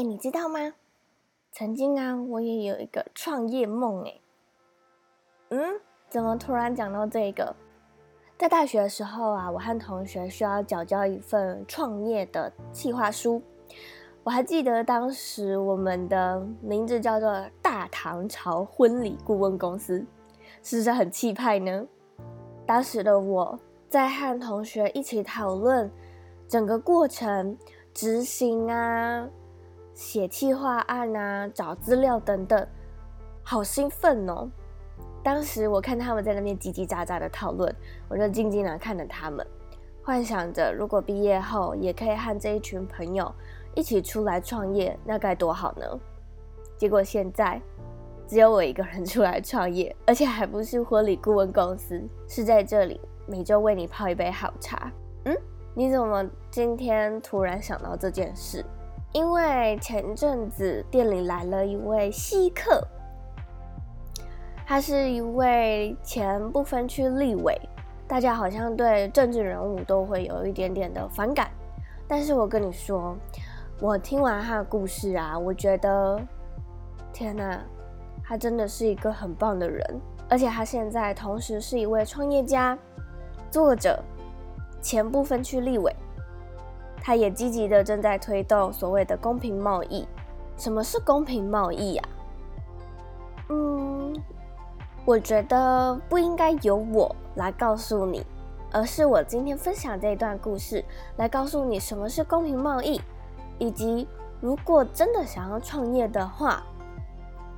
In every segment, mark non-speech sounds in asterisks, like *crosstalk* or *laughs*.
哎，你知道吗？曾经啊，我也有一个创业梦哎。嗯，怎么突然讲到这个？在大学的时候啊，我和同学需要缴交一份创业的计划书。我还记得当时我们的名字叫做“大唐朝婚礼顾问公司”，是不是很气派呢？当时的我在和同学一起讨论整个过程、执行啊。写企划案啊，找资料等等，好兴奋哦！当时我看他们在那边叽叽喳喳的讨论，我就静静的看着他们，幻想着如果毕业后也可以和这一群朋友一起出来创业，那该多好呢？结果现在只有我一个人出来创业，而且还不是婚礼顾问公司，是在这里每周为你泡一杯好茶。嗯，你怎么今天突然想到这件事？因为前阵子店里来了一位稀客，他是一位前不分区立委，大家好像对政治人物都会有一点点的反感。但是我跟你说，我听完他的故事啊，我觉得，天哪，他真的是一个很棒的人，而且他现在同时是一位创业家、作者、前不分区立委。他也积极的正在推动所谓的公平贸易。什么是公平贸易呀？嗯，我觉得不应该由我来告诉你，而是我今天分享这一段故事来告诉你什么是公平贸易，以及如果真的想要创业的话，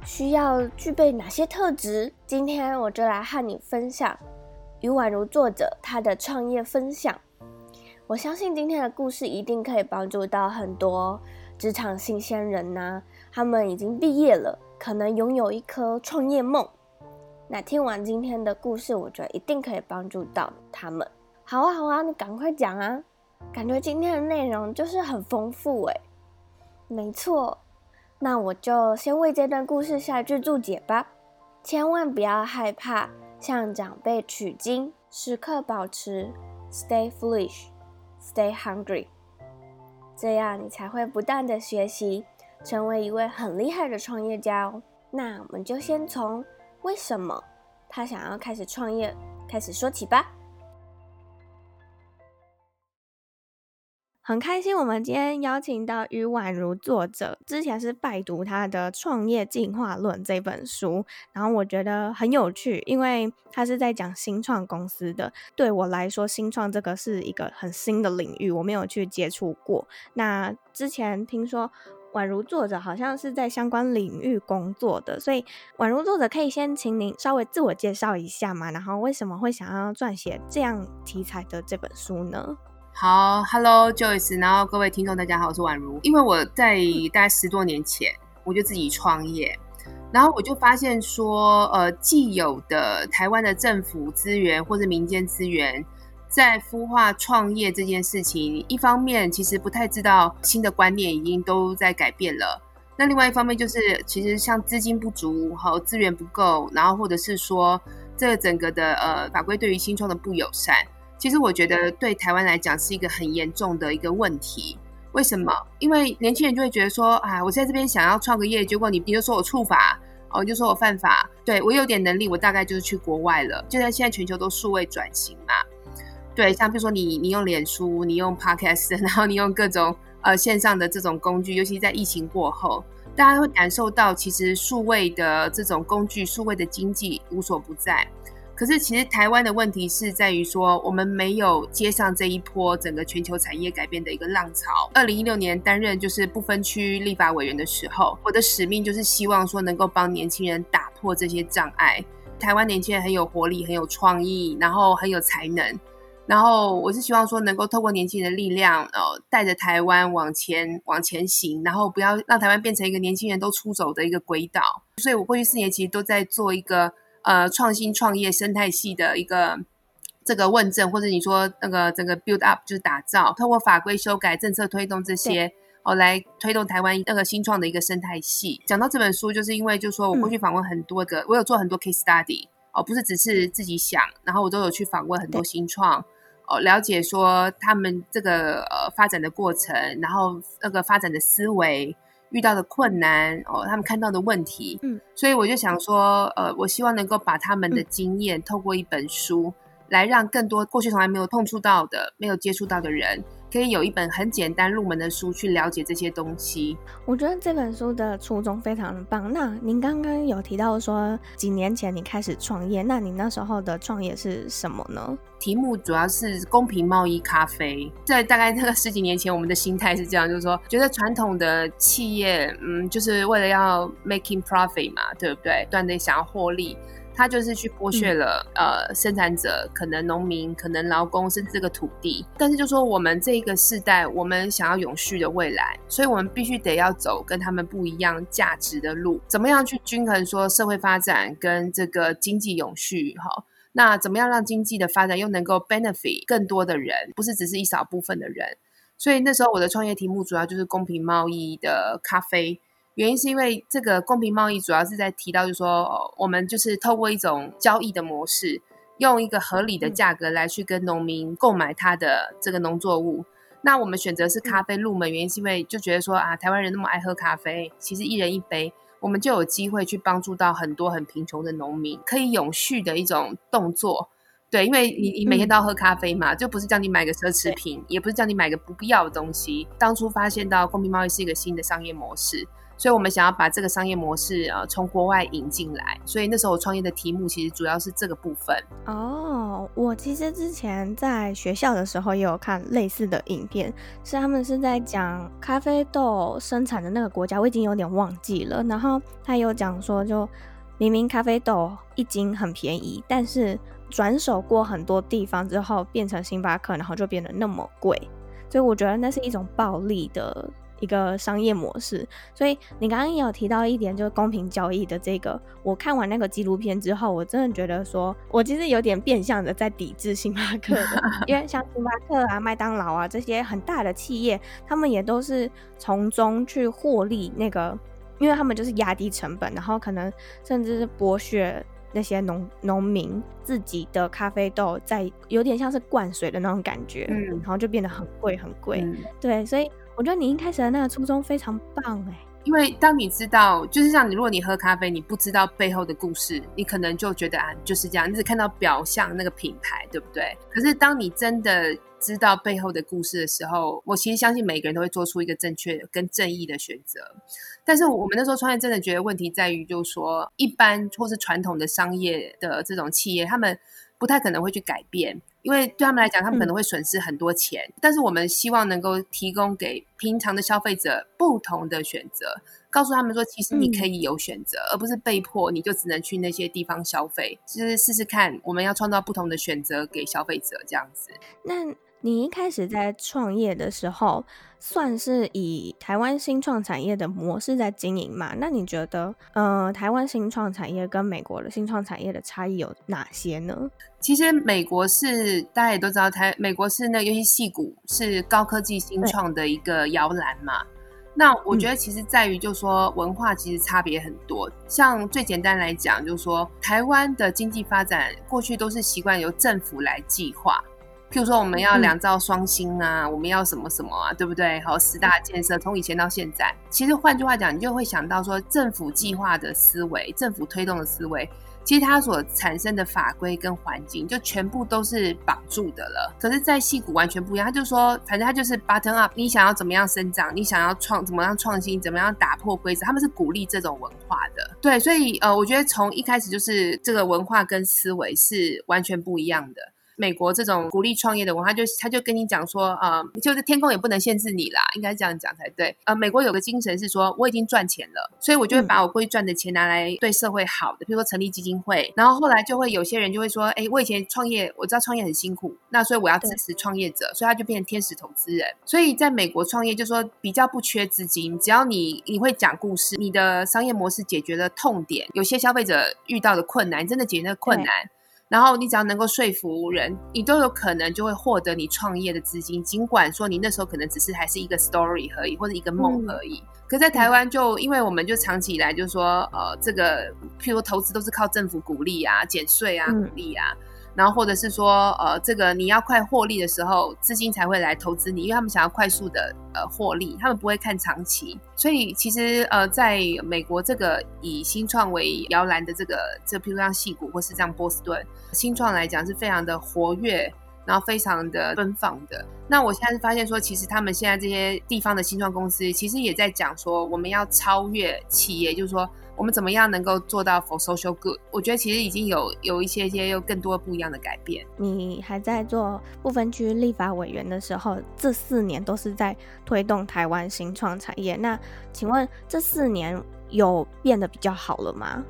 需要具备哪些特质。今天我就来和你分享于宛如作者他的创业分享。我相信今天的故事一定可以帮助到很多职场新鲜人呐、他们已经毕业了，可能拥有一颗创业梦。那听完今天的故事，我觉得一定可以帮助到他们。好啊，好啊，你赶快讲啊！感觉今天的内容就是很丰富诶。没错，那我就先为这段故事下一句注解吧。千万不要害怕向长辈取经，时刻保持 stay foolish。Stay hungry，这样你才会不断的学习，成为一位很厉害的创业家哦。那我们就先从为什么他想要开始创业开始说起吧。很开心，我们今天邀请到余宛如作者，之前是拜读他的《创业进化论》这本书，然后我觉得很有趣，因为他是在讲新创公司的。对我来说，新创这个是一个很新的领域，我没有去接触过。那之前听说宛如作者好像是在相关领域工作的，所以宛如作者可以先请您稍微自我介绍一下嘛？然后为什么会想要撰写这样题材的这本书呢？好，Hello Joyce，然后各位听众大家好，我是宛如。因为我在大概十多年前我就自己创业，然后我就发现说，呃，既有的台湾的政府资源或者民间资源，在孵化创业这件事情，一方面其实不太知道新的观念已经都在改变了，那另外一方面就是其实像资金不足和资源不够，然后或者是说这整个的呃法规对于新创的不友善。其实我觉得对台湾来讲是一个很严重的一个问题。为什么？因为年轻人就会觉得说，啊，我在这边想要创个业，结果你你就说我触法，哦，就说我犯法。对，我有点能力，我大概就是去国外了。就在现在全球都数位转型嘛，对，像比如说你你用脸书，你用 Podcast，然后你用各种呃线上的这种工具，尤其在疫情过后，大家会感受到其实数位的这种工具，数位的经济无所不在。可是，其实台湾的问题是在于说，我们没有接上这一波整个全球产业改变的一个浪潮。二零一六年担任就是不分区立法委员的时候，我的使命就是希望说能够帮年轻人打破这些障碍。台湾年轻人很有活力，很有创意，然后很有才能。然后我是希望说能够透过年轻人的力量，呃，带着台湾往前往前行，然后不要让台湾变成一个年轻人都出走的一个轨道。所以我过去四年其实都在做一个。呃，创新创业生态系的一个这个问政，或者你说那个整个 build up 就是打造，透过法规修改、政策推动这些哦，来推动台湾那个新创的一个生态系。讲到这本书，就是因为就是说我过去访问很多个，嗯、我有做很多 case study 哦，不是只是自己想，然后我都有去访问很多新创哦，了解说他们这个呃发展的过程，然后那个发展的思维。遇到的困难哦，他们看到的问题，嗯，所以我就想说，呃，我希望能够把他们的经验、嗯、透过一本书，来让更多过去从来没有碰触到的、没有接触到的人。可以有一本很简单入门的书去了解这些东西。我觉得这本书的初衷非常的棒。那您刚刚有提到说几年前你开始创业，那你那时候的创业是什么呢？题目主要是公平贸易咖啡。在大概那个十几年前，我们的心态是这样，就是说觉得传统的企业，嗯，就是为了要 making profit 嘛，对不对？不断的想要获利。他就是去剥削了、嗯、呃生产者，可能农民，可能劳工，甚至这个土地。但是就说我们这个世代，我们想要永续的未来，所以我们必须得要走跟他们不一样价值的路。怎么样去均衡说社会发展跟这个经济永续？哈，那怎么样让经济的发展又能够 benefit 更多的人，不是只是一少部分的人？所以那时候我的创业题目主要就是公平贸易的咖啡。原因是因为这个公平贸易主要是在提到，就是说，我们就是透过一种交易的模式，用一个合理的价格来去跟农民购买他的这个农作物。那我们选择是咖啡入门，原因是因为就觉得说啊，台湾人那么爱喝咖啡，其实一人一杯，我们就有机会去帮助到很多很贫穷的农民，可以永续的一种动作。对，因为你你每天都要喝咖啡嘛，就不是叫你买个奢侈品，也不是叫你买个不必要的东西。当初发现到公平贸易是一个新的商业模式。所以我们想要把这个商业模式啊，从国外引进来。所以那时候我创业的题目其实主要是这个部分。哦，我其实之前在学校的时候也有看类似的影片，是他们是在讲咖啡豆生产的那个国家，我已经有点忘记了。然后他有讲说，就明明咖啡豆一斤很便宜，但是转手过很多地方之后，变成星巴克，然后就变得那么贵。所以我觉得那是一种暴利的。一个商业模式，所以你刚刚也有提到一点，就是公平交易的这个。我看完那个纪录片之后，我真的觉得说，我其实有点变相的在抵制星巴克的，*laughs* 因为像星巴克啊、麦当劳啊这些很大的企业，他们也都是从中去获利。那个，因为他们就是压低成本，然后可能甚至是剥削那些农农民自己的咖啡豆，在有点像是灌水的那种感觉，嗯，然后就变得很贵很贵，嗯，对，所以。我觉得你一开始的那个初衷非常棒哎，因为当你知道，就是像你，如果你喝咖啡，你不知道背后的故事，你可能就觉得啊，就是这样，你只看到表象那个品牌，对不对？可是当你真的知道背后的故事的时候，我其实相信每个人都会做出一个正确跟正义的选择。但是我们那时候创业真的觉得问题在于，就是说一般或是传统的商业的这种企业，他们不太可能会去改变。因为对他们来讲，他们可能会损失很多钱，嗯，但是我们希望能够提供给平常的消费者不同的选择，告诉他们说，其实你可以有选择，嗯，而不是被迫你就只能去那些地方消费。就是试试看，我们要创造不同的选择给消费者，这样子。那你一开始在创业的时候，算是以台湾新创产业的模式在经营嘛？那你觉得，呃，台湾新创产业跟美国的新创产业的差异有哪些呢？其实美国是大家也都知道，台美国是那个，尤其矽谷是高科技新创的一个摇篮嘛。那我觉得其实在于，就是说文化其实差别很多。嗯、像最简单来讲，就是说台湾的经济发展过去都是习惯由政府来计划。譬如说，我们要两造双星啊、嗯，我们要什么什么啊，对不对？好，十大建设，从以前到现在，其实换句话讲，你就会想到说，政府计划的思维，政府推动的思维，其实它所产生的法规跟环境，就全部都是绑住的了。可是，在戏谷完全不一样，他就说，反正他就是 button up，你想要怎么样生长，你想要创怎么样创新，怎么样打破规则，他们是鼓励这种文化的。对，所以呃，我觉得从一开始就是这个文化跟思维是完全不一样的。美国这种鼓励创业的文化，就他就跟你讲说，呃，就是天空也不能限制你啦，应该这样讲才对。呃，美国有个精神是说，我已经赚钱了，所以我就会把我过去赚的钱拿来对社会好的，比如说成立基金会。然后后来就会有些人就会说，哎，我以前创业，我知道创业很辛苦，那所以我要支持创业者，所以他就变成天使投资人。所以在美国创业，就说比较不缺资金，只要你你会讲故事，你的商业模式解决了痛点，有些消费者遇到的困难，真的解决那个困难。然后你只要能够说服人，你都有可能就会获得你创业的资金。尽管说你那时候可能只是还是一个 story 而已，或者一个梦而已。嗯、可在台湾就，就因为我们就长期以来就说，呃，这个譬如投资都是靠政府鼓励啊、减税啊、鼓励啊。然后或者是说，呃，这个你要快获利的时候，资金才会来投资你，因为他们想要快速的呃获利，他们不会看长期。所以其实呃，在美国这个以新创为摇篮的这个，这譬如像戏谷或是这样波士顿新创来讲，是非常的活跃，然后非常的奔放的。那我现在是发现说，其实他们现在这些地方的新创公司，其实也在讲说，我们要超越企业，就是说。我们怎么样能够做到 for social good？我觉得其实已经有有一些些又更多不一样的改变。你还在做不分区立法委员的时候，这四年都是在推动台湾新创产业。那请问这四年有变得比较好了吗？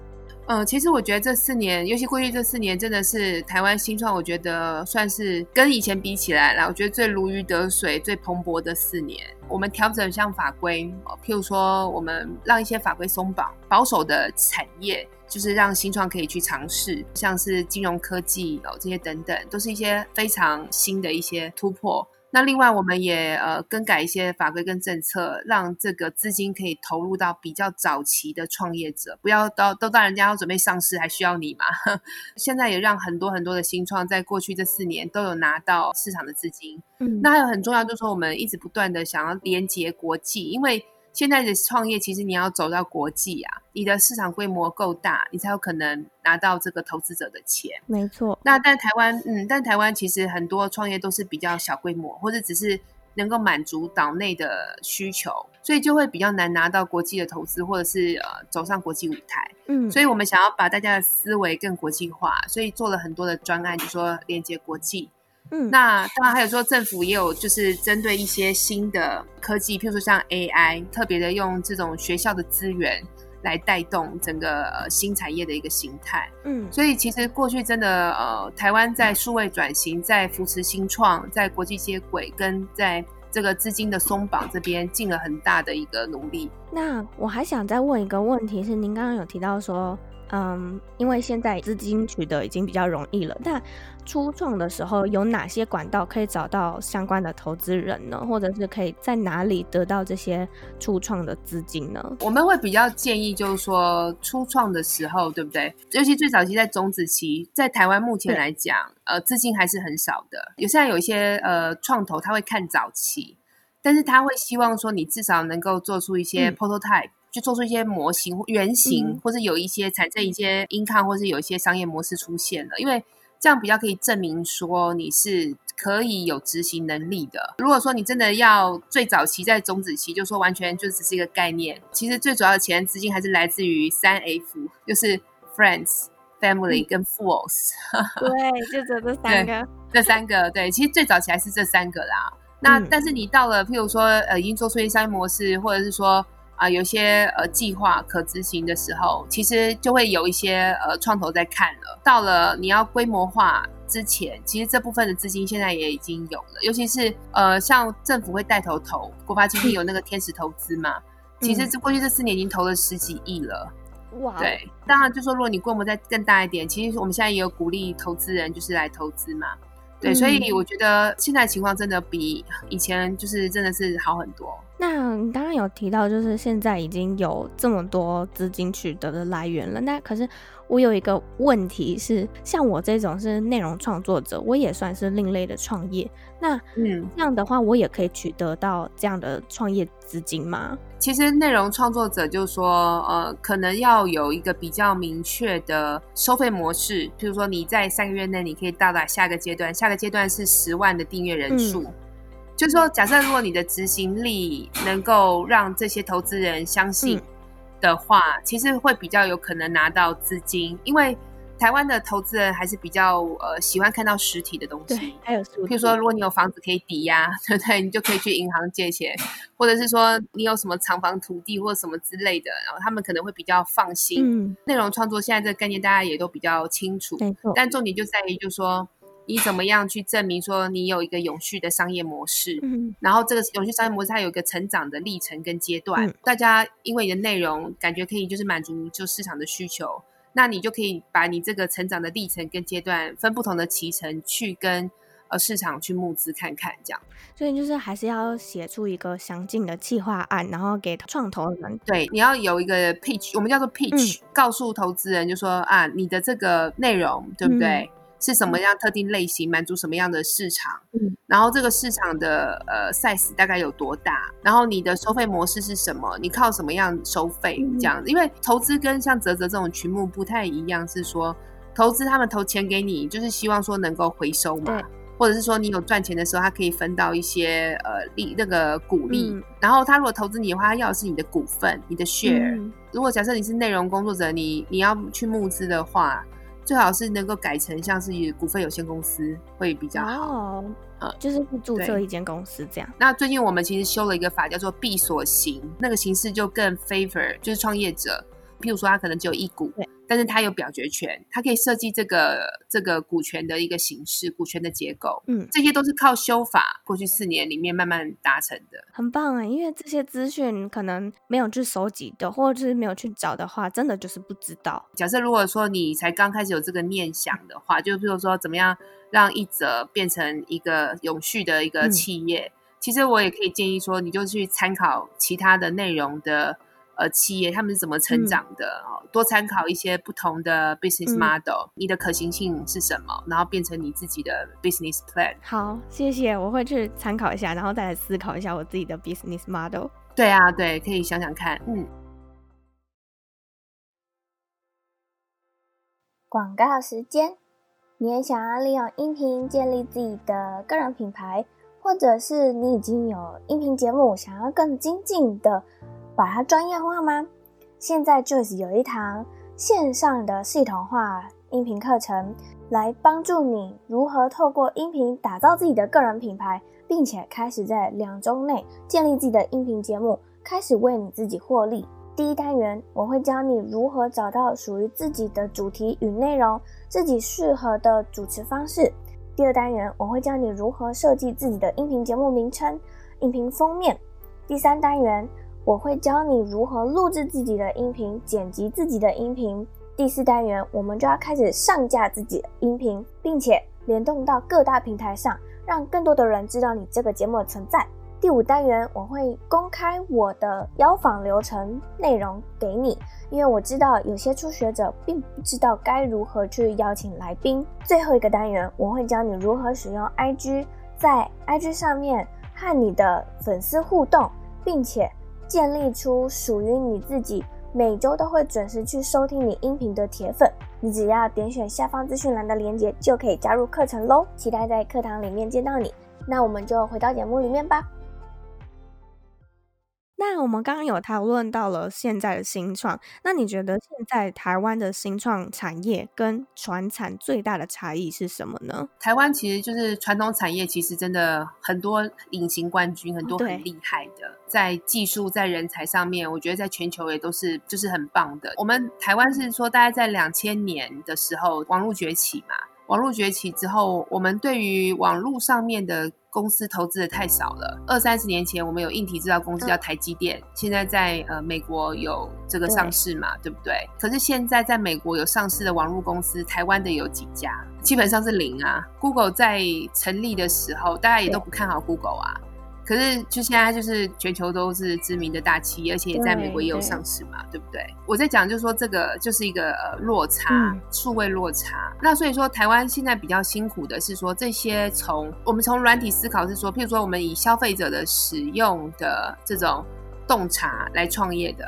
嗯，其实我觉得这四年，尤其过去这四年，真的是台湾新创，我觉得算是跟以前比起来啦，我觉得最如鱼得水、最蓬勃的四年。我们调整像法规，譬如说，我们让一些法规松绑，保守的产业就是让新创可以去尝试，像是金融科技哦这些等等，都是一些非常新的一些突破。那另外，我们也呃更改一些法规跟政策，让这个资金可以投入到比较早期的创业者，不要到都到人家要准备上市还需要你嘛？*laughs* 现在也让很多很多的新创在过去这四年都有拿到市场的资金。嗯，那还有很重要就是说，我们一直不断的想要连接国际，因为。现在的创业其实你要走到国际啊，你的市场规模够大，你才有可能拿到这个投资者的钱。没错。那但台湾，嗯，但台湾其实很多创业都是比较小规模，或者只是能够满足岛内的需求，所以就会比较难拿到国际的投资，或者是呃走上国际舞台。嗯，所以我们想要把大家的思维更国际化，所以做了很多的专案，就说连接国际。嗯，那当然还有说政府也有就是针对一些新的科技，譬如说像 AI，特别的用这种学校的资源来带动整个呃新产业的一个形态。嗯，所以其实过去真的呃，台湾在数位转型、在扶持新创、在国际接轨跟在这个资金的松绑这边尽了很大的一个努力。那我还想再问一个问题是，您刚刚有提到说。嗯，因为现在资金取得已经比较容易了，但初创的时候有哪些管道可以找到相关的投资人呢？或者是可以在哪里得到这些初创的资金呢？我们会比较建议，就是说初创的时候，对不对？尤其最早期在种子期，在台湾目前来讲，呃，资金还是很少的。有现在有一些呃创投，他会看早期，但是他会希望说你至少能够做出一些 prototype。嗯就做出一些模型、原型，嗯、或者有一些产生一些 income，或是有一些商业模式出现了，因为这样比较可以证明说你是可以有执行能力的。如果说你真的要最早期在种子期，就说完全就只是一个概念，其实最主要的钱资金还是来自于三 F，就是 Friends、Family 跟 Fools。*laughs* 对，就这这三个，这三个对，其实最早起来是这三个啦。那、嗯、但是你到了，譬如说呃，已经做出一些商业模式，或者是说。啊，有些呃计划可执行的时候，其实就会有一些呃创投在看了。到了你要规模化之前，其实这部分的资金现在也已经有了。尤其是呃，像政府会带头投，国发基金有那个天使投资嘛，嗯、其实这过去这四年已经投了十几亿了。哇！对，当然就说如果你规模再更大一点，其实我们现在也有鼓励投资人就是来投资嘛。对，所以我觉得现在情况真的比以前就是真的是好很多。那你刚刚有提到，就是现在已经有这么多资金取得的来源了。那可是我有一个问题是，像我这种是内容创作者，我也算是另类的创业。那嗯，这样的话，我也可以取得到这样的创业资金吗？其实内容创作者就是说，呃，可能要有一个比较明确的收费模式。譬如说，你在三个月内你可以到达下个阶段，下个阶段是十万的订阅人数。嗯就是说，假设如果你的执行力能够让这些投资人相信的话，嗯、其实会比较有可能拿到资金，因为台湾的投资人还是比较呃喜欢看到实体的东西。对，还有，譬如说，如果你有房子可以抵押，*laughs* 对不对？你就可以去银行借钱，或者是说你有什么厂房土地或什么之类的，然后他们可能会比较放心。嗯，内容创作现在这个概念大家也都比较清楚，但重点就在于，就是说。你怎么样去证明说你有一个永续的商业模式？嗯，然后这个永续商业模式它有一个成长的历程跟阶段。嗯，大家因为你的内容感觉可以就是满足就市场的需求，那你就可以把你这个成长的历程跟阶段分不同的期程去跟呃市场去募资看看这样。所以就是还是要写出一个详尽的计划案，然后给创投人。对，你要有一个 pitch，我们叫做 pitch，嗯，告诉投资人就说啊，你的这个内容对不对？嗯是什么样特定类型，满足什么样的市场，嗯，然后这个市场的呃 size 大概有多大，然后你的收费模式是什么，你靠什么样收费这样子？因为投资跟像泽泽这种群目不太一样，是说投资他们投钱给你，就是希望说能够回收嘛。或者是说你有赚钱的时候，他可以分到一些呃利那个股利，嗯、然后他如果投资你的话，他要的是你的股份，你的 share。嗯、如果假设你是内容工作者，你你要去募资的话，最好是能够改成像是股份有限公司会比较好。哦，呃，就是注册一间公司这样。那最近我们其实修了一个法，叫做闭锁型，那个形式就更 favor 就是创业者。譬如说，他可能只有一股，对但是他有表决权，他可以设计这个这个股权的一个形式，股权的结构，嗯，这些都是靠修法过去四年里面慢慢达成的，很棒啊！因为这些资讯可能没有去收集的，或者是没有去找的话，真的就是不知道。假设如果说你才刚开始有这个念想的话，就譬如说怎么样让一则变成一个永续的一个企业，嗯、其实我也可以建议说，你就去参考其他的内容的。呃，企业他们是怎么成长的？哦、嗯，多参考一些不同的 business model，、嗯、你的可行性是什么？然后变成你自己的 business plan。好，谢谢，我会去参考一下，然后再来思考一下我自己的 business model。对啊，对，可以想想看。嗯。广告时间，你也想要利用音频建立自己的个人品牌，或者是你已经有音频节目，想要更精进的。把它专业化吗？现在 Joyce 有一堂线上的系统化音频课程，来帮助你如何透过音频打造自己的个人品牌，并且开始在两周内建立自己的音频节目，开始为你自己获利。第一单元，我会教你如何找到属于自己的主题与内容，自己适合的主持方式。第二单元，我会教你如何设计自己的音频节目名称、音频封面。第三单元，我会教你如何录制自己的音频，剪辑自己的音频。第四单元，我们就要开始上架自己的音频，并且联动到各大平台上，让更多的人知道你这个节目的存在。第五单元，我会公开我的邀访流程内容给你，因为我知道有些初学者并不知道该如何去邀请来宾。最后一个单元，我会教你如何使用 IG，在 IG 上面和你的粉丝互动，并且。建立出属于你自己，每周都会准时去收听你音频的铁粉。你只要点选下方资讯栏的链接，就可以加入课程喽。期待在课堂里面见到你。那我们就回到节目里面吧。那我们刚刚有讨论到了现在的新创，那你觉得现在台湾的新创产业跟传产最大的差异是什么呢？台湾其实就是传统产业，其实真的很多隐形冠军，很多很厉害的，在技术、在人才上面，我觉得在全球也都是就是很棒的。我们台湾是说，大概在两千年的时候，网络崛起嘛。网络崛起之后，我们对于网络上面的公司投资的太少了。二三十年前，我们有硬体制造公司叫台积电，嗯、现在在呃美国有这个上市嘛，对，对不对？可是现在在美国有上市的网络公司，台湾的有几家？基本上是零啊。Google 在成立的时候，大家也都不看好 Google 啊。可是，就现在就是全球都是知名的大企业，而且也在美国也有上市嘛，对，不对？我在讲，就是说这个就是一个呃落差，数位落差。嗯、那所以说，台湾现在比较辛苦的是说，这些从我们从软体思考是说，譬如说我们以消费者的使用的这种洞察来创业的，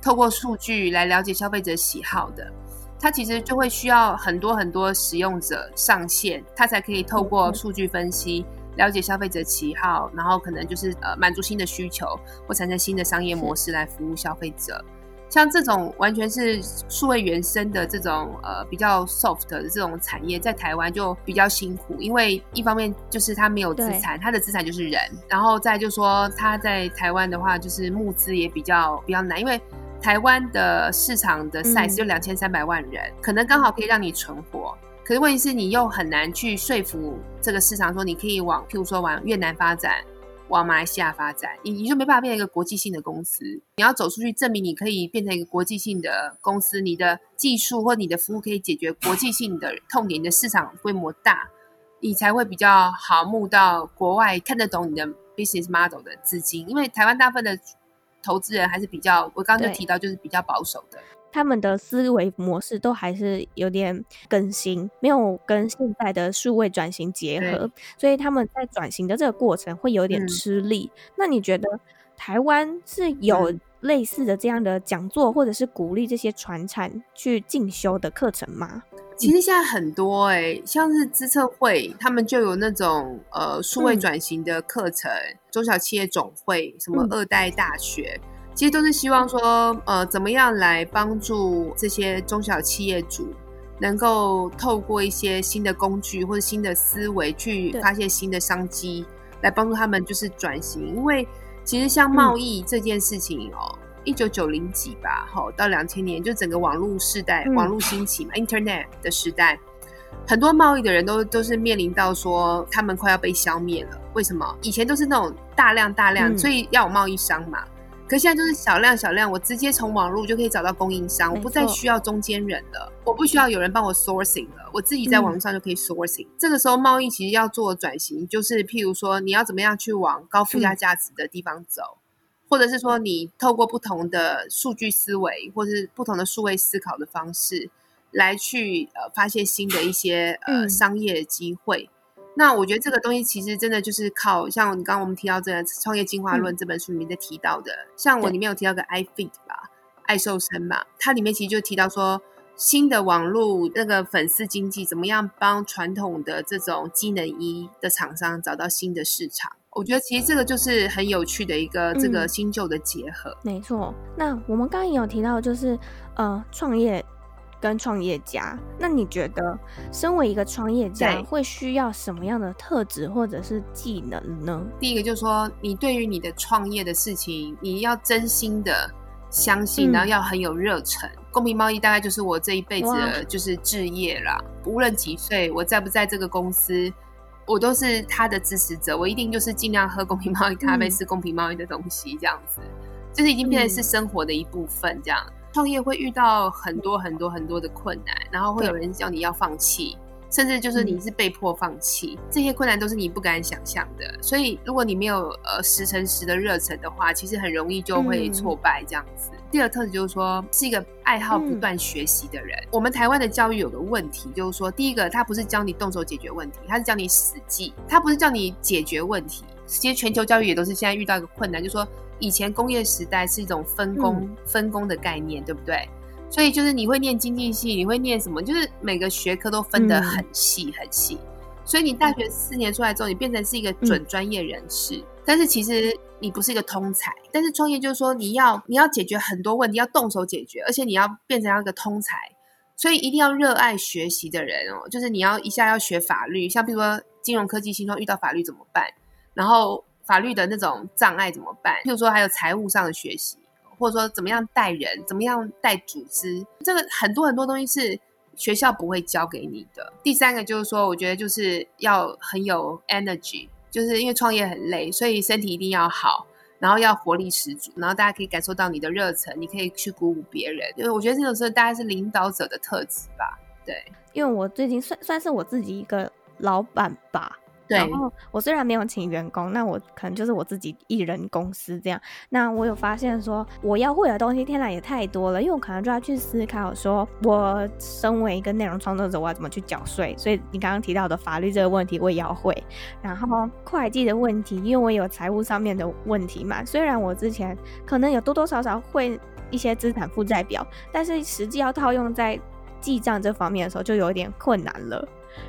透过数据来了解消费者喜好的，它其实就会需要很多很多使用者上线，它才可以透过数据分析。了解消费者喜好，然后可能就是呃满足新的需求，或产生新的商业模式来服务消费者。像这种完全是数位原生的这种呃比较 soft 的这种产业，在台湾就比较辛苦，因为一方面就是它没有资产，它的资产就是人，然后再就说它在台湾的话，就是募资也比较比较难，因为台湾的市场的 size 就两千三百万人，嗯、可能刚好可以让你存活。可是问题是，你又很难去说服这个市场说，你可以往，譬如说往越南发展，往马来西亚发展，你你就没办法变成一个国际性的公司。你要走出去，证明你可以变成一个国际性的公司，你的技术或你的服务可以解决国际性的痛点，你的市场规模大，你才会比较好募到国外看得懂你的 business model 的资金。因为台湾大部分的投资人还是比较，我刚刚就提到，就是比较保守的。他们的思维模式都还是有点更新，没有跟现在的数位转型结合，所以他们在转型的这个过程会有点吃力。嗯、那你觉得台湾是有类似的这样的讲座，或者是鼓励这些传产去进修的课程吗？其实现在很多哎、欸，像是资策会，他们就有那种呃数位转型的课程，嗯、中小企业总会，什么二代大学，嗯、其实都是希望说呃怎么样来帮助这些中小企业主，能够透过一些新的工具或者新的思维去发现新的商机，来帮助他们就是转型。因为其实像贸易这件事情哦。嗯一九九零几吧，好到两千年，就整个网络时代，网络兴起嘛、嗯、，Internet 的时代，很多贸易的人都都是面临到说，他们快要被消灭了。为什么？以前都是那种大量大量，嗯、所以要有贸易商嘛。可现在就是小量小量，我直接从网络就可以找到供应商，我不再需要中间人了，我不需要有人帮我 sourcing 了，我自己在网络上就可以 sourcing。嗯、这个时候贸易其实要做转型，就是譬如说，你要怎么样去往高附加价值的地方走。嗯或者是说，你透过不同的数据思维，或者是不同的数位思考的方式，来去呃发现新的一些呃商业机会。嗯、那我觉得这个东西其实真的就是靠像你刚刚我们提到这个《创业进化论》这本书里面在提到的，嗯、像我里面有提到个 iFit 吧，爱瘦身嘛，它里面其实就提到说，新的网络那个粉丝经济怎么样帮传统的这种机能衣的厂商找到新的市场。我觉得其实这个就是很有趣的一个这个新旧的结合。嗯、没错，那我们刚刚也有提到，就是呃，创业跟创业家。那你觉得，身为一个创业家，会需要什么样的特质或者是技能呢？第一个就是说，你对于你的创业的事情，你要真心的相信，然后要很有热忱。嗯、公平贸易大概就是我这一辈子的就是置业啦。无论几岁，我在不在这个公司。我都是他的支持者，我一定就是尽量喝公平贸易咖啡，吃公平贸易的东西，这样子，就是已经变成是生活的一部分。这样创业会遇到很多很多很多的困难，然后会有人叫你要放弃，甚至就是你是被迫放弃，这些困难都是你不敢想象的。所以如果你没有呃十成十的热忱的话，其实很容易就会挫败这样子。第二个特质就是说，是一个爱好不断学习的人。嗯、我们台湾的教育有个问题，就是说，第一个，他不是教你动手解决问题，他是教你死记，他不是叫你解决问题。其实全球教育也都是现在遇到一个困难，就是说，以前工业时代是一种分工、嗯、分工的概念，对不对？所以就是你会念经济系，你会念什么？就是每个学科都分得很细很细。所以你大学四年出来之后，你变成是一个准专业人士，嗯、但是其实。你不是一个通才，但是创业就是说你要你要解决很多问题，要动手解决，而且你要变成一个通才，所以一定要热爱学习的人哦。就是你要一下要学法律，像比如说金融科技新创遇到法律怎么办？然后法律的那种障碍怎么办？譬如说还有财务上的学习，或者说怎么样带人，怎么样带组织，这个很多很多东西是学校不会教给你的。第三个就是说，我觉得就是要很有 energy。就是因为创业很累，所以身体一定要好，然后要活力十足，然后大家可以感受到你的热忱，你可以去鼓舞别人。因为我觉得这种是大概是领导者的特质吧。对，因为我最近算算是我自己一个老板吧。对然后我虽然没有请员工，那我可能就是我自己一人公司这样。那我有发现说，我要会的东西天然也太多了，因为我可能就要去思考说，我身为一个内容创作者，我要怎么去缴税。所以你刚刚提到的法律这个问题，我也要会。然后会计的问题，因为我有财务上面的问题嘛。虽然我之前可能有多多少少会一些资产负债表，但是实际要套用在记账这方面的时候，就有点困难了。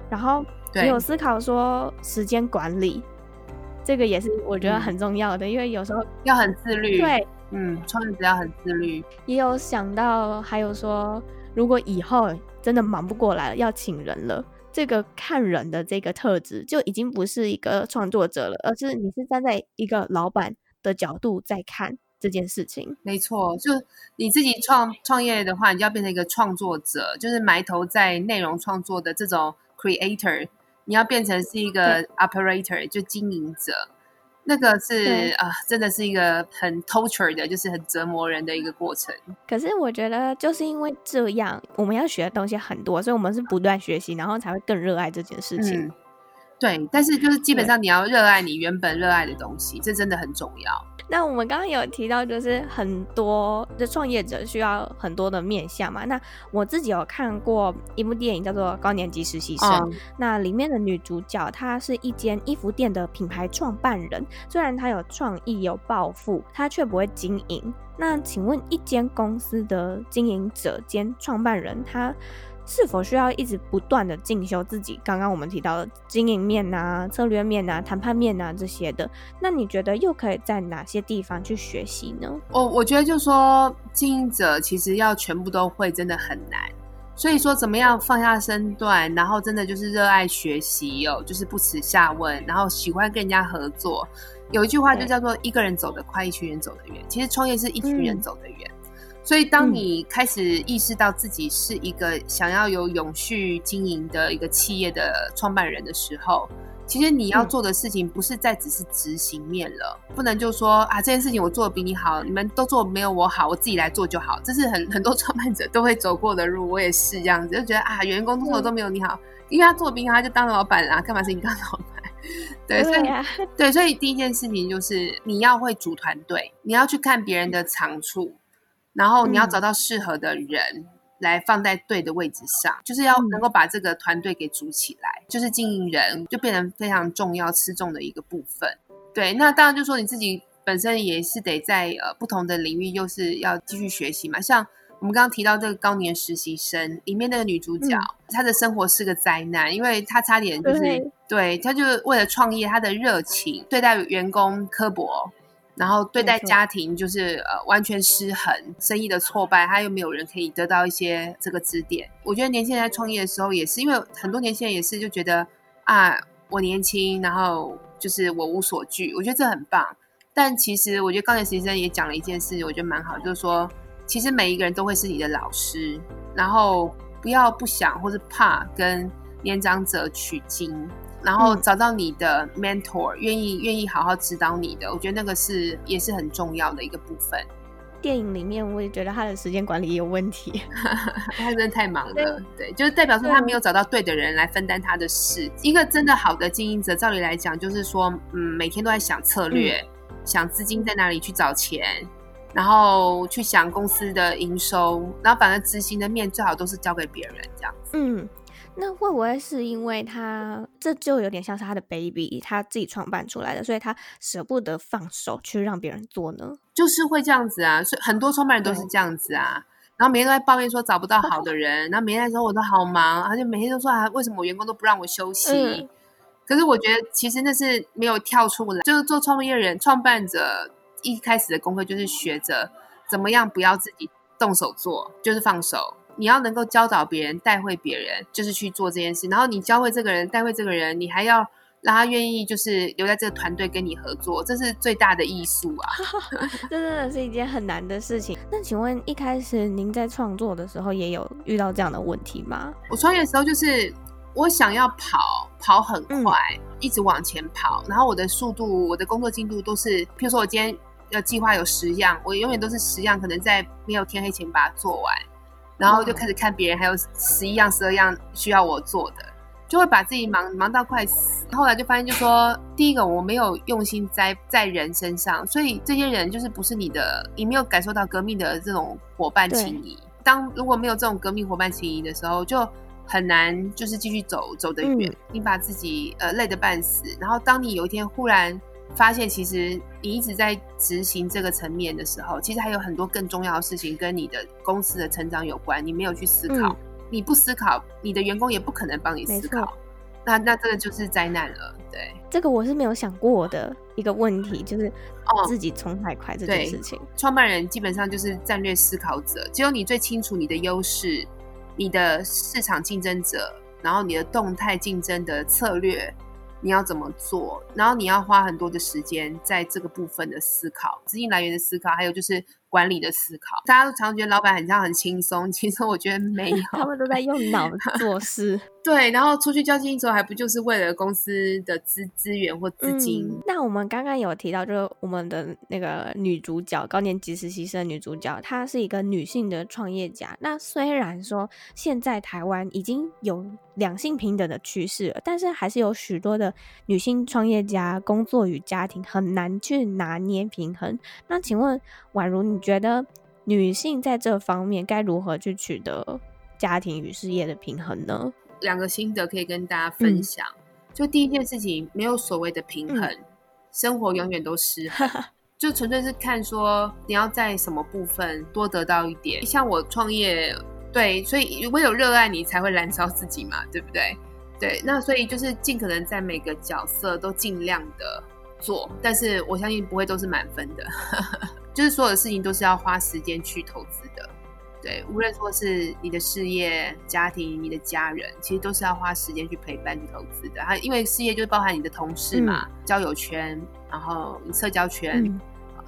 然后。也有思考说时间管理，这个也是我觉得很重要的，嗯、因为有时候要很自律。对，嗯，创业者要很自律。也有想到，还有说，如果以后真的忙不过来了，要请人了，这个看人的这个特质就已经不是一个创作者了，而是你是站在一个老板的角度在看这件事情。没错，就你自己创创业的话，你就要变成一个创作者，就是埋头在内容创作的这种 creator。你要变成是一个 operator，就经营者，那个是啊，真的是一个很 torture 的，就是很折磨人的一个过程。可是我觉得，就是因为这样，我们要学的东西很多，所以我们是不断学习，然后才会更热爱这件事情。嗯，对，但是就是基本上你要热爱你原本热爱的东西，这真的很重要。那我们刚刚有提到，就是很多的创业者需要很多的面向嘛。那我自己有看过一部电影，叫做《高年级实习生》。嗯。那里面的女主角，她是一间衣服店的品牌创办人。虽然她有创意、有抱负，她却不会经营。那请问，一间公司的经营者兼创办人，他是否需要一直不断的进修自己？刚刚我们提到的经营面啊、策略面啊、谈判面啊这些的，那你觉得又可以在哪些地方去学习呢？我我觉得就是说，经营者其实要全部都会，真的很难。所以说，怎么样放下身段，然后真的就是热爱学习哦，就是不耻下问，然后喜欢跟人家合作。有一句话就叫做“一个人走得快，一群人走得远”。其实创业是一群人走得远。嗯所以，当你开始意识到自己是一个想要有永续经营的一个企业的创办人的时候，其实你要做的事情不是再只是执行面了，不能就说啊，这件事情我做的比你好，你们都做没有我好，我自己来做就好。这是很 *laughs* 很多创办者都会走过的路，我也是这样子，就觉得啊，员工做的都没有你好，因为他做的比你好，他就当老板啦，干嘛是你当老板？*laughs* 对，所以对，所以第一件事情就是你要会组团队，你要去看别人的长处。然后你要找到适合的人来放在对的位置上，嗯、就是要能够把这个团队给组起来，嗯、就是经营人就变成非常重要、吃重的一个部分。对，那当然就说你自己本身也是得在呃不同的领域，又是要继续学习嘛。像我们刚刚提到这个高年实习生里面那个女主角，嗯、她的生活是个灾难，因为她差点就是对，对，她就为了创业，她的热情对待员工刻薄。然后对待家庭就是呃完全失衡，生意的挫败，他又没有人可以得到一些这个指点。我觉得年轻人在创业的时候也是，因为很多年轻人也是就觉得啊我年轻，然后就是我无所惧，我觉得这很棒。但其实我觉得刚才实习生也讲了一件事，我觉得蛮好，就是说其实每一个人都会是你的老师，然后不要不想或是怕跟年长者取经。然后找到你的 mentor，愿意愿意好好指导你的，我觉得那个是也是很重要的一个部分。电影里面我也觉得他的时间管理也有问题，*laughs* 他真的太忙了。对，对，就是代表说他没有找到对的人来分担他的事。一个真的好的经营者，照理来讲就是说，嗯，每天都在想策略，嗯、想资金在哪里去找钱，然后去想公司的营收，然后反正执行的面最好都是交给别人这样子。嗯。那会不会是因为他这就有点像是他的 baby，他自己创办出来的，所以他舍不得放手去让别人做呢？就是会这样子啊，所以很多创办人都是这样子啊。然后每天都在抱怨说找不到好的人，然后每天说我都好忙，他就每天都说啊，为什么我员工都不让我休息？嗯、可是我觉得其实那是没有跳出来，就是做创业人、创办者一开始的功课就是学着怎么样不要自己动手做，就是放手。你要能够教导别人、带会别人，就是去做这件事。然后你教会这个人、带会这个人，你还要让他愿意，就是留在这个团队跟你合作，这是最大的艺术啊！这 *laughs* 真的是一件很难的事情。那请问，一开始您在创作的时候也有遇到这样的问题吗？我创业的时候就是我想要跑，跑很快，嗯、一直往前跑，然后我的速度、我的工作进度都是，譬如说我今天要计划有十样，我永远都是十样，可能在没有天黑前把它做完。然后就开始看别人，还有十一样、十二样需要我做的，就会把自己忙忙到快死。后来就发现，就说第一个我没有用心在在人身上，所以这些人就是不是你的，你没有感受到革命的这种伙伴情谊。当如果没有这种革命伙伴情谊的时候，就很难就是继续走走得远。嗯、你把自己呃累得半死，然后当你有一天忽然。发现其实你一直在执行这个层面的时候，其实还有很多更重要的事情跟你的公司的成长有关。你没有去思考，嗯、你不思考，你的员工也不可能帮你思考。那那这个就是灾难了。对，这个我是没有想过的一个问题，就是自己冲太快这件事情。创办人基本上就是战略思考者，只有你最清楚你的优势、你的市场竞争者，然后你的动态竞争的策略。你要怎么做？然后你要花很多的时间在这个部分的思考，资金来源的思考，还有就是管理的思考。大家都常觉得老板很像很轻松，其实我觉得没有，他们都在用脑做事。*laughs* 对，然后出去交际应酬还不就是为了公司的资资源或资金？嗯，那我们刚刚有提到，就是我们的那个女主角，高年级实习生女主角，她是一个女性的创业家。那虽然说现在台湾已经有两性平等的趋势了，但是还是有许多的女性创业家工作与家庭很难去拿捏平衡。那请问宛如，你觉得女性在这方面该如何去取得家庭与事业的平衡呢？两个心得可以跟大家分享。嗯、就第一件事情，没有所谓的平衡，嗯、生活永远都失衡，*laughs* 就纯粹是看说你要在什么部分多得到一点。像我创业，对，所以如果有热爱你才会燃烧自己嘛，对不对？对，那所以就是尽可能在每个角色都尽量的做，但是我相信不会都是满分的，*laughs* 就是所有的事情都是要花时间去投资的。对，无论说是你的事业、家庭、你的家人，其实都是要花时间去陪伴、去投资的。还因为事业就包含你的同事嘛、嗯、交友圈，然后你社交圈、嗯，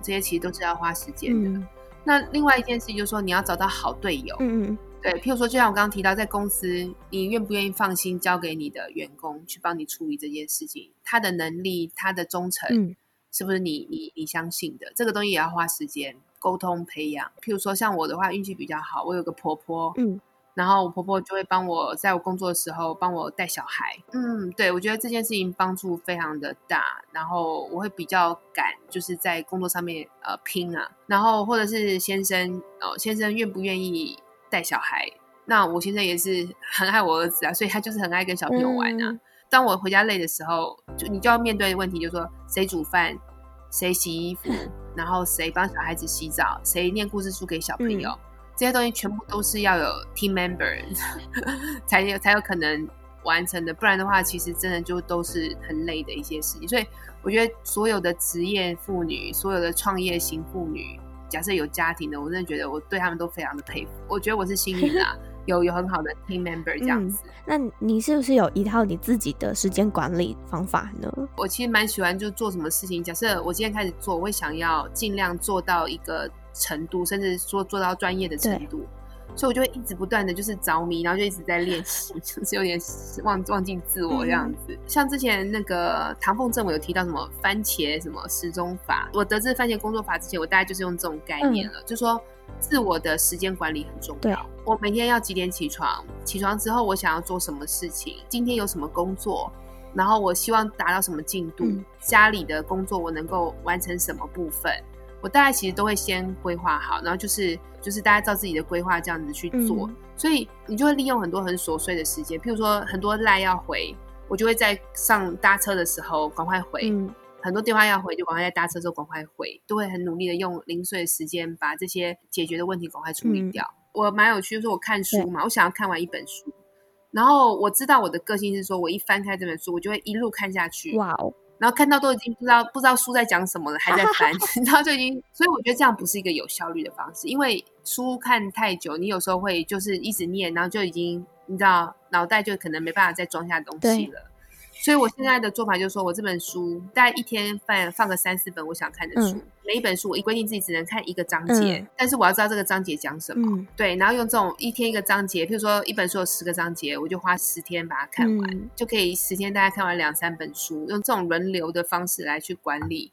这些其实都是要花时间的、嗯。那另外一件事情就是说，你要找到好队友。嗯，对，譬如说，就像我刚刚提到，在公司，你愿不愿意放心交给你的员工去帮你处理这件事情？他的能力、他的忠诚、嗯，是不是你你你相信的？这个东西也要花时间。沟通培养，譬如说像我的话，运气比较好，我有个婆婆，嗯，然后我婆婆就会帮我在我工作的时候帮我带小孩，嗯，对，我觉得这件事情帮助非常的大，然后我会比较敢就是在工作上面呃拼啊，然后或者是先生哦、呃，先生愿不愿意带小孩？那我先生也是很爱我儿子啊，所以他就是很爱跟小朋友玩啊。嗯、当我回家累的时候，就你就要面对的问题，就是说谁煮饭？谁洗衣服，然后谁帮小孩子洗澡，谁念故事书给小朋友，嗯、这些东西全部都是要有 team members *laughs* 才有才有可能完成的，不然的话，其实真的就都是很累的一些事情。所以我觉得所有的职业妇女，所有的创业型妇女，假设有家庭的，我真的觉得我对他们都非常的佩服。我觉得我是幸运的、啊。*laughs* 有有很好的 team member 这样子，嗯，那你是不是有一套你自己的时间管理方法呢？我其实蛮喜欢就做什么事情，假设我今天开始做，我会想要尽量做到一个程度，甚至说做到专业的程度，所以我就会一直不断的就是着迷，然后就一直在练习，*laughs* 就是有点忘忘记自我这样子。嗯、像之前那个唐凤正，我有提到什么番茄什么时钟法，我得知番茄工作法之前，我大概就是用这种概念了，嗯、就说。自我的时间管理很重要。我每天要几点起床？起床之后我想要做什么事情？今天有什么工作？然后我希望达到什么进度？嗯。家里的工作我能够完成什么部分？我大概其实都会先规划好，然后就是就是大家照自己的规划这样子去做。嗯。所以你就会利用很多很琐碎的时间，譬如说很多赖要回，我就会在上搭车的时候赶快回。嗯很多电话要回，就赶快在搭车的时候赶快回，都会很努力的用零碎的时间把这些解决的问题赶快处理掉。嗯、我蛮有趣，就是我看书嘛，我想要看完一本书，然后我知道我的个性是说，我一翻开这本书，我就会一路看下去。哇哦！然后看到都已经不知道不知道书在讲什么了，还在 *laughs* 翻，然后就已经，所以我觉得这样不是一个有效率的方式，因为书看太久，你有时候会就是一直念，然后就已经你知道脑袋就可能没办法再装下东西了。所以我现在的做法就是说，我这本书大概一天放放个三四本我想看的书，嗯、每一本书我一规定自己只能看一个章节，嗯，但是我要知道这个章节讲什么，嗯，对，然后用这种一天一个章节，譬如说一本书有十个章节，我就花十天把它看完，嗯，就可以十天大概看完两三本书，用这种轮流的方式来去管理。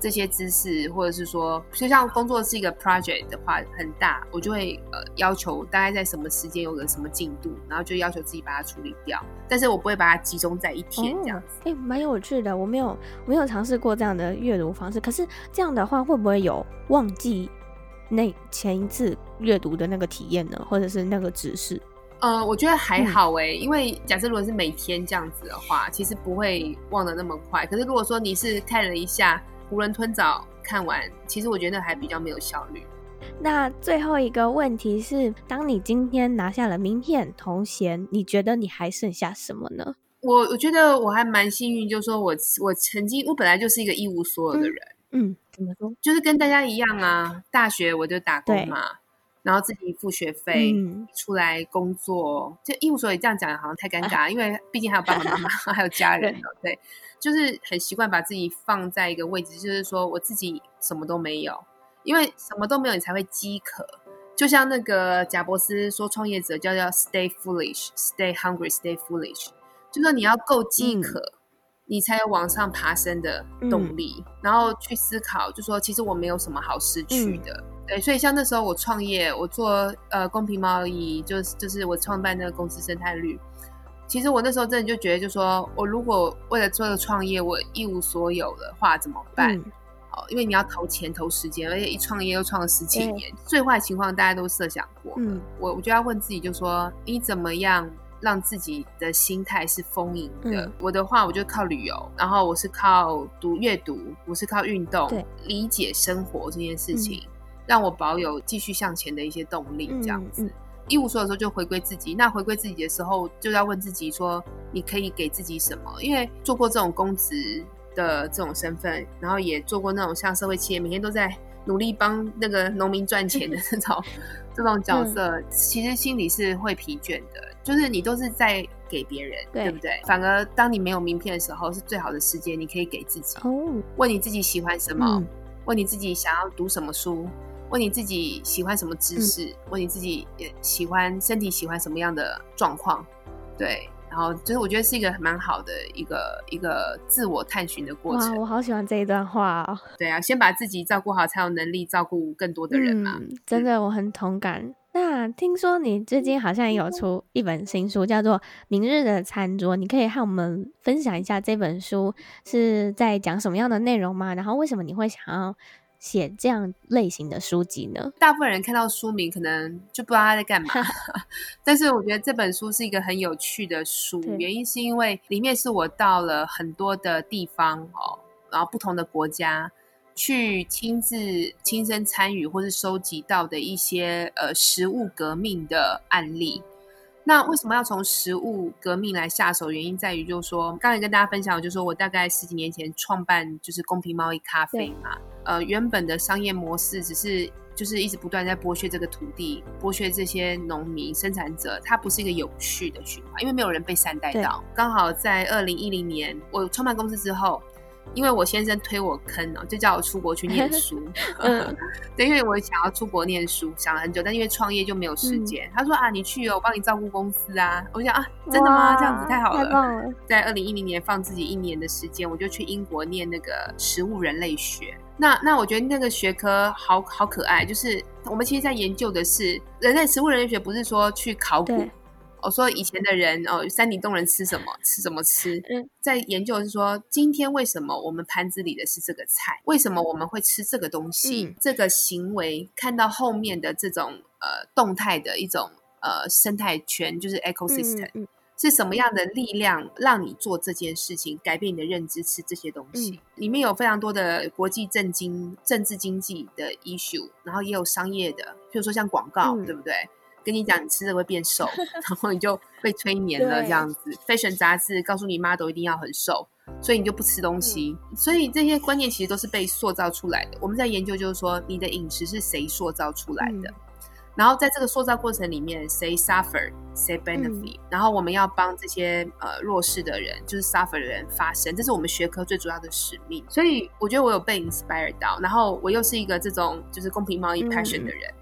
这些知识，或者是说，就像工作是一个 project 的话，很大，我就会呃要求大概在什么时间有个什么进度，然后就要求自己把它处理掉。但是我不会把它集中在一天这样子。哎、哦，蛮有趣的，我没有没有尝试过这样的阅读方式。可是这样的话，会不会有忘记那前一次阅读的那个体验呢？或者是那个指示？呃，我觉得还好哎、嗯，因为假设如果是每天这样子的话，其实不会忘得那么快。可是如果说你是看了一下。囫囵吞枣看完，其实我觉得还比较没有效率。那最后一个问题是，当你今天拿下了名片、头衔，你觉得你还剩下什么呢？我我觉得我还蛮幸运，就是说我我曾经我本来就是一个一无所有的人，嗯，怎么说？就是跟大家一样啊，大学我就打工嘛，然后自己付学费、嗯，出来工作，就一无所有。这样讲好像太尴 *laughs* 尬，啊、因为毕竟还有爸爸妈妈，还有家人，对。就是很习惯把自己放在一个位置，就是说我自己什么都没有，因为什么都没有，你才会饥渴。就像那个贾伯斯说，创业者叫叫 “stay foolish, stay hungry, stay foolish”，就说你要够饥渴，嗯、你才有往上爬升的动力，嗯、然后去思考，就说其实我没有什么好失去的。嗯、对，所以像那时候我创业，我做呃公平贸易，就是就是我创办那个公司生态绿。其实我那时候真的就觉得，就说我如果为了做个创业，我一无所有的话怎么办？嗯因为你要投钱投时间，而且一创业又创了十几年，对最坏情况大家都设想过。嗯，我我就要问自己，就说你怎么样让自己的心态是丰盈的？嗯、我的话，我就靠旅游，然后我是靠读阅读，我是靠运动，对理解生活这件事情，嗯、让我保有继续向前的一些动力。这样子，一无所有的时候就回归自己。那回归自己的时候，就要问自己说，你可以给自己什么？因为做过这种公职。的这种身份，然后也做过那种像社会企业，每天都在努力帮那个农民赚钱的 *laughs* 这种这种角色，嗯、其实心里是会疲倦的。就是你都是在给别人，对，对不对？反而当你没有名片的时候，是最好的时间，你可以给自己。哦，问你自己喜欢什么？嗯、问你自己想要读什么书？问你自己喜欢什么姿势？嗯、问你自己也喜欢身体喜欢什么样的状况？对。然后就是我觉得是一个蛮好的一个一个自我探寻的过程。哇，我好喜欢这一段话哦。*laughs* 对啊，先把自己照顾好，才有能力照顾更多的人嘛。嗯，真的，我很同感。嗯，那听说你最近好像有出一本新书，叫做《明日的餐桌》，你可以和我们分享一下这本书是在讲什么样的内容吗？然后为什么你会想要？写这样类型的书籍呢？大部分人看到书名可能就不知道他在干嘛，*laughs* *laughs* 但是我觉得这本书是一个很有趣的书，原因是因为里面是我到了很多的地方哦，然后不同的国家去亲自亲身参与或是收集到的一些呃食物革命的案例。那为什么要从食物革命来下手？原因在于，就是说，刚才跟大家分享，就是说我大概十几年前创办就是公平贸易咖啡嘛。呃，原本的商业模式只是就是一直不断在剥削这个土地，剥削这些农民生产者，它不是一个有序的循环，因为没有人被善待到。刚好在二零一零年我创办公司之后。因为我先生推我坑哦，就叫我出国去念书。*laughs* 嗯，*laughs* 对，因为我想要出国念书，想了很久，但因为创业就没有时间。嗯、他说啊，你去哦，我帮你照顾公司啊。我想啊，真的吗？哇这样子太好了。太棒了。在二零一零年放自己一年的时间，我就去英国念那个食物人类学。那那我觉得那个学科好好可爱，就是我们其实在研究的是人类食物人类学，不是说去考古。我说以前的人哦，山顶洞人吃什么？吃什么吃？嗯，在研究是说，今天为什么我们盘子里的是这个菜？为什么我们会吃这个东西？嗯、这个行为看到后面的这种呃动态的一种呃生态圈，就是 ecosystem，、嗯嗯、是什么样的力量让你做这件事情，改变你的认知，吃这些东西？嗯、里面有非常多的国际政经、政治经济的 issue，然后也有商业的，譬如说像广告，嗯、对不对？跟你讲，你吃了会变瘦，*laughs* 然后你就被催眠了这样子。对 Fashion 杂志告诉你，model 一定要很瘦，所以你就不吃东西。嗯、所以这些观念其实都是被塑造出来的。我们在研究，就是说你的饮食是谁塑造出来的，嗯、然后在这个塑造过程里面，谁 suffer，谁 benefit，、嗯、然后我们要帮这些呃弱势的人，就是 suffer 的人发声，这是我们学科最主要的使命。所以我觉得我有被 inspire 到，然后我又是一个这种就是公平贸易 passion 的人。嗯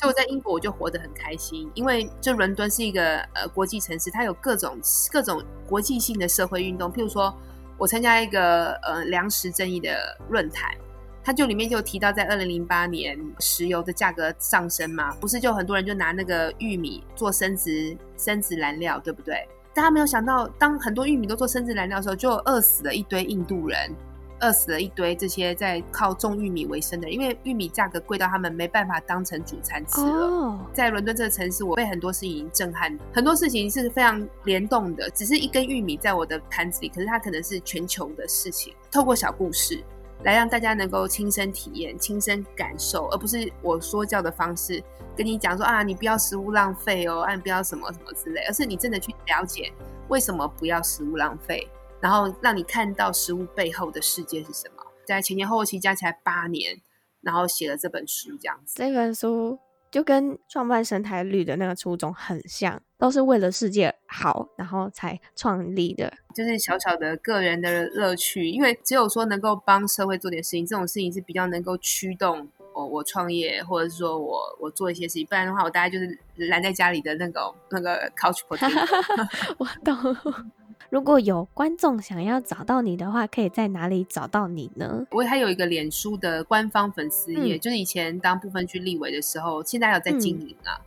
所以我在英国我就活得很开心，因为这伦敦是一个呃国际城市，它有各种各种国际性的社会运动。譬如说，我参加一个呃粮食正义的论坛，它就里面就提到，在二零零八年石油的价格上升嘛，不是就很多人就拿那个玉米做生殖生殖燃料，对不对？大家没有想到，当很多玉米都做生殖燃料的时候，就饿死了一堆印度人。饿死了一堆这些在靠种玉米为生的人，因为玉米价格贵到他们没办法当成主餐吃了。Oh. 在伦敦这个城市，我被很多事情震撼，很多事情是非常联动的。只是一根玉米在我的盘子里，可是它可能是全球的事情。透过小故事来让大家能够亲身体验、亲身感受，而不是我说教的方式跟你讲说啊，你不要食物浪费哦，啊，你不要什么什么之类，而是你真的去了解为什么不要食物浪费。然后让你看到食物背后的世界是什么，在前前后后期加起来八年，然后写了这本书，这样子。这本书就跟创办生态绿的那个初衷很像，都是为了世界好，然后才创立的。就是小小的个人的乐趣，因为只有说能够帮社会做点事情，这种事情是比较能够驱动我我创业，或者是说我我做一些事情，不然的话，我大概就是懒在家里的那个那个 couch potato。*laughs* 我懂。如果有观众想要找到你的话，可以在哪里找到你呢？我还有一个脸书的官方粉丝页，嗯、就是以前当部分去立委的时候，现在还有在经营啊。嗯、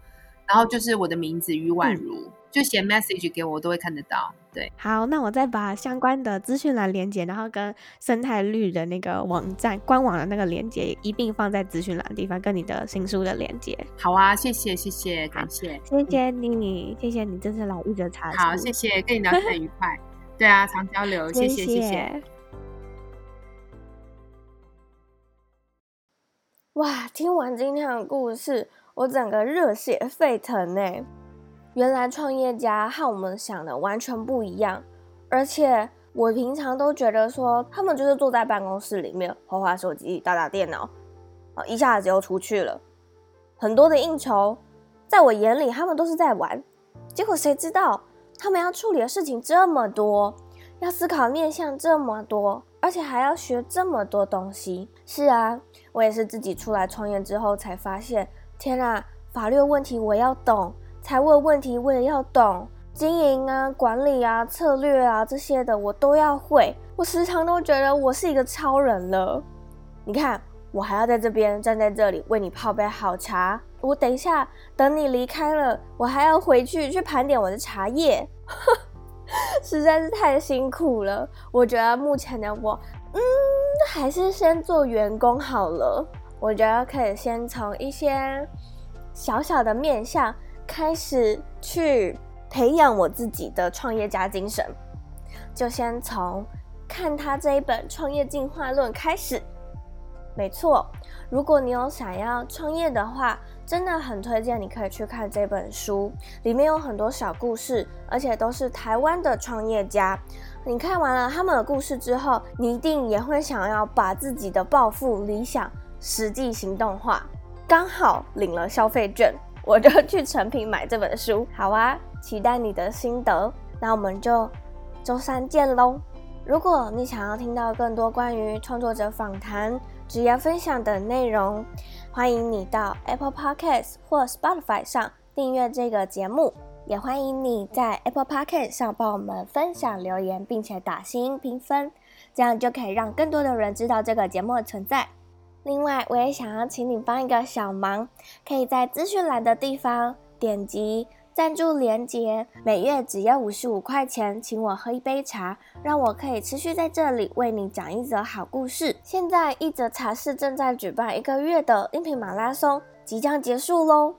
然后就是我的名字于婉如。嗯就写 message 给我，我都会看得到。对，好，那我再把相关的资讯栏连接，然后跟生态绿的那个网站官网的那个连接一并放在资讯栏的地方，跟你的新书的连接。好啊，谢谢谢谢，感谢，谢谢你，谢谢你这次来一直茶。好，谢谢，跟你聊天很愉快。*laughs* 对啊，常交流，谢谢谢谢。谢谢哇，听完今天的故事，我整个热血沸腾呢。原来创业家和我们想的完全不一样，而且我平常都觉得说他们就是坐在办公室里面滑滑手机、打打电脑，啊，一下子就出去了。很多的应酬，在我眼里他们都是在玩，结果谁知道他们要处理的事情这么多，要思考面向这么多，而且还要学这么多东西。是啊，我也是自己出来创业之后才发现，天啊，法律问题我要懂。财务的问题我也要懂，经营啊、管理啊、策略啊这些的我都要会。我时常都觉得我是一个超人了。你看，我还要在这边站在这里为你泡杯好茶。我等一下等你离开了，我还要回去去盘点我的茶叶，*laughs* 实在是太辛苦了。我觉得目前的我，嗯，还是先做员工好了。我觉得可以先从一些小小的面向。开始去培养我自己的创业家精神，就先从看他这一本《创业进化论》开始。没错，如果你有想要创业的话，真的很推荐你可以去看这本书，里面有很多小故事，而且都是台湾的创业家。你看完了他们的故事之后，你一定也会想要把自己的抱负理想实际行动化。刚好领了消费券。我就去诚品买这本书，好啊，期待你的心得。那我们就周三见喽。如果你想要听到更多关于创作者访谈、职业分享等内容，欢迎你到 Apple Podcast 或 Spotify 上订阅这个节目。也欢迎你在 Apple Podcast 上帮我们分享留言，并且打星评分，这样就可以让更多的人知道这个节目的存在。另外，我也想要请你帮一个小忙，可以在资讯栏的地方点击赞助连接，每月只要五十五块钱，请我喝一杯茶，让我可以持续在这里为你讲一则好故事。现在一则茶室正在举办一个月的音频马拉松，即将结束喽，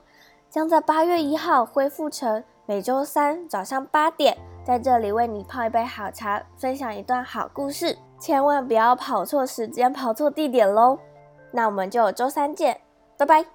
将在八月一号恢复成每周三早上八点，在这里为你泡一杯好茶，分享一段好故事，千万不要跑错时间、跑错地点喽。那我们就周三见，拜拜。